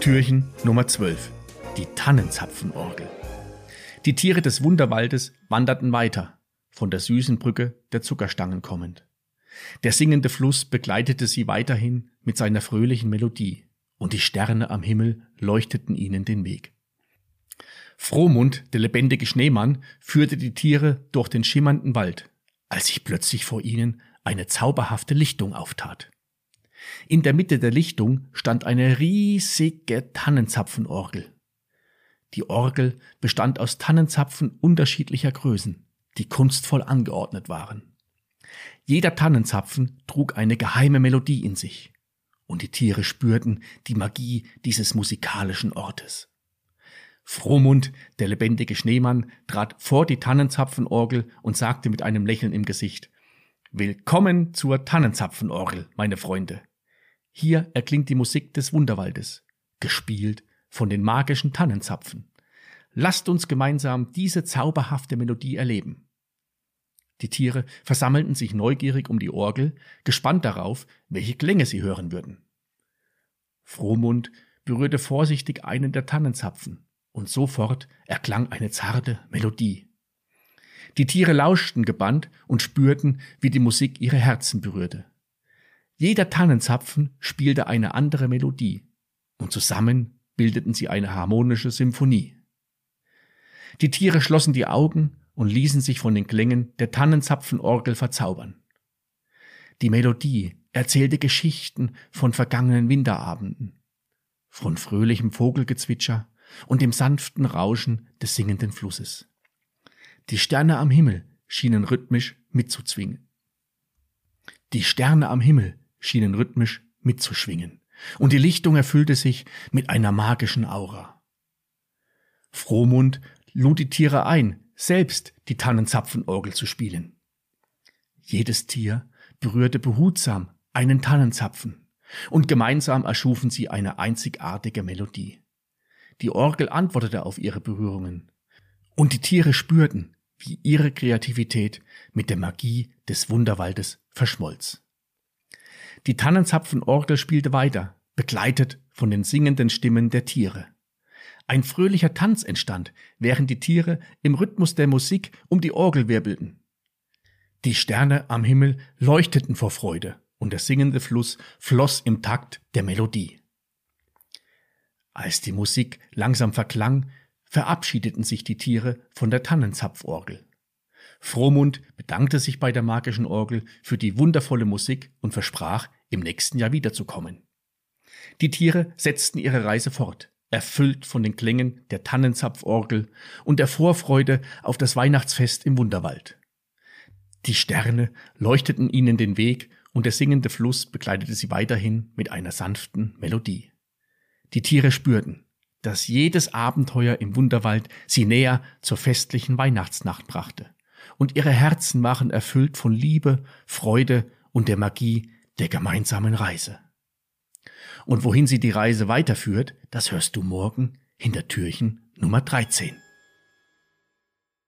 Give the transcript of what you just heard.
Türchen Nummer 12. Die Tannenzapfenorgel. Die Tiere des Wunderwaldes wanderten weiter, von der süßen Brücke der Zuckerstangen kommend. Der singende Fluss begleitete sie weiterhin mit seiner fröhlichen Melodie, und die Sterne am Himmel leuchteten ihnen den Weg. Frohmund, der lebendige Schneemann, führte die Tiere durch den schimmernden Wald, als sich plötzlich vor ihnen eine zauberhafte Lichtung auftat. In der Mitte der Lichtung stand eine riesige Tannenzapfenorgel. Die Orgel bestand aus Tannenzapfen unterschiedlicher Größen, die kunstvoll angeordnet waren. Jeder Tannenzapfen trug eine geheime Melodie in sich, und die Tiere spürten die Magie dieses musikalischen Ortes. Frohmund, der lebendige Schneemann, trat vor die Tannenzapfenorgel und sagte mit einem Lächeln im Gesicht Willkommen zur Tannenzapfenorgel, meine Freunde. Hier erklingt die Musik des Wunderwaldes, gespielt von den magischen Tannenzapfen. Lasst uns gemeinsam diese zauberhafte Melodie erleben. Die Tiere versammelten sich neugierig um die Orgel, gespannt darauf, welche Klänge sie hören würden. Frohmund berührte vorsichtig einen der Tannenzapfen, und sofort erklang eine zarte Melodie. Die Tiere lauschten gebannt und spürten, wie die Musik ihre Herzen berührte. Jeder Tannenzapfen spielte eine andere Melodie, und zusammen bildeten sie eine harmonische Symphonie. Die Tiere schlossen die Augen und ließen sich von den Klängen der Tannenzapfenorgel verzaubern. Die Melodie erzählte Geschichten von vergangenen Winterabenden, von fröhlichem Vogelgezwitscher und dem sanften Rauschen des singenden Flusses. Die Sterne am Himmel schienen rhythmisch mitzuzwingen. Die Sterne am Himmel schienen rhythmisch mitzuschwingen, und die Lichtung erfüllte sich mit einer magischen Aura. Frohmund lud die Tiere ein, selbst die Tannenzapfenorgel zu spielen. Jedes Tier berührte behutsam einen Tannenzapfen, und gemeinsam erschufen sie eine einzigartige Melodie. Die Orgel antwortete auf ihre Berührungen, und die Tiere spürten, wie ihre Kreativität mit der Magie des Wunderwaldes verschmolz. Die Tannenzapfenorgel spielte weiter, begleitet von den singenden Stimmen der Tiere. Ein fröhlicher Tanz entstand, während die Tiere im Rhythmus der Musik um die Orgel wirbelten. Die Sterne am Himmel leuchteten vor Freude, und der singende Fluss floss im Takt der Melodie. Als die Musik langsam verklang, verabschiedeten sich die Tiere von der Tannenzapforgel. Frohmund bedankte sich bei der magischen Orgel für die wundervolle Musik und versprach, im nächsten Jahr wiederzukommen. Die Tiere setzten ihre Reise fort, erfüllt von den Klängen der Tannenzapforgel und der Vorfreude auf das Weihnachtsfest im Wunderwald. Die Sterne leuchteten ihnen den Weg und der singende Fluss begleitete sie weiterhin mit einer sanften Melodie. Die Tiere spürten, dass jedes Abenteuer im Wunderwald sie näher zur festlichen Weihnachtsnacht brachte und ihre Herzen waren erfüllt von Liebe, Freude und der Magie der gemeinsamen Reise. Und wohin sie die Reise weiterführt, das hörst du morgen hinter Türchen Nummer 13.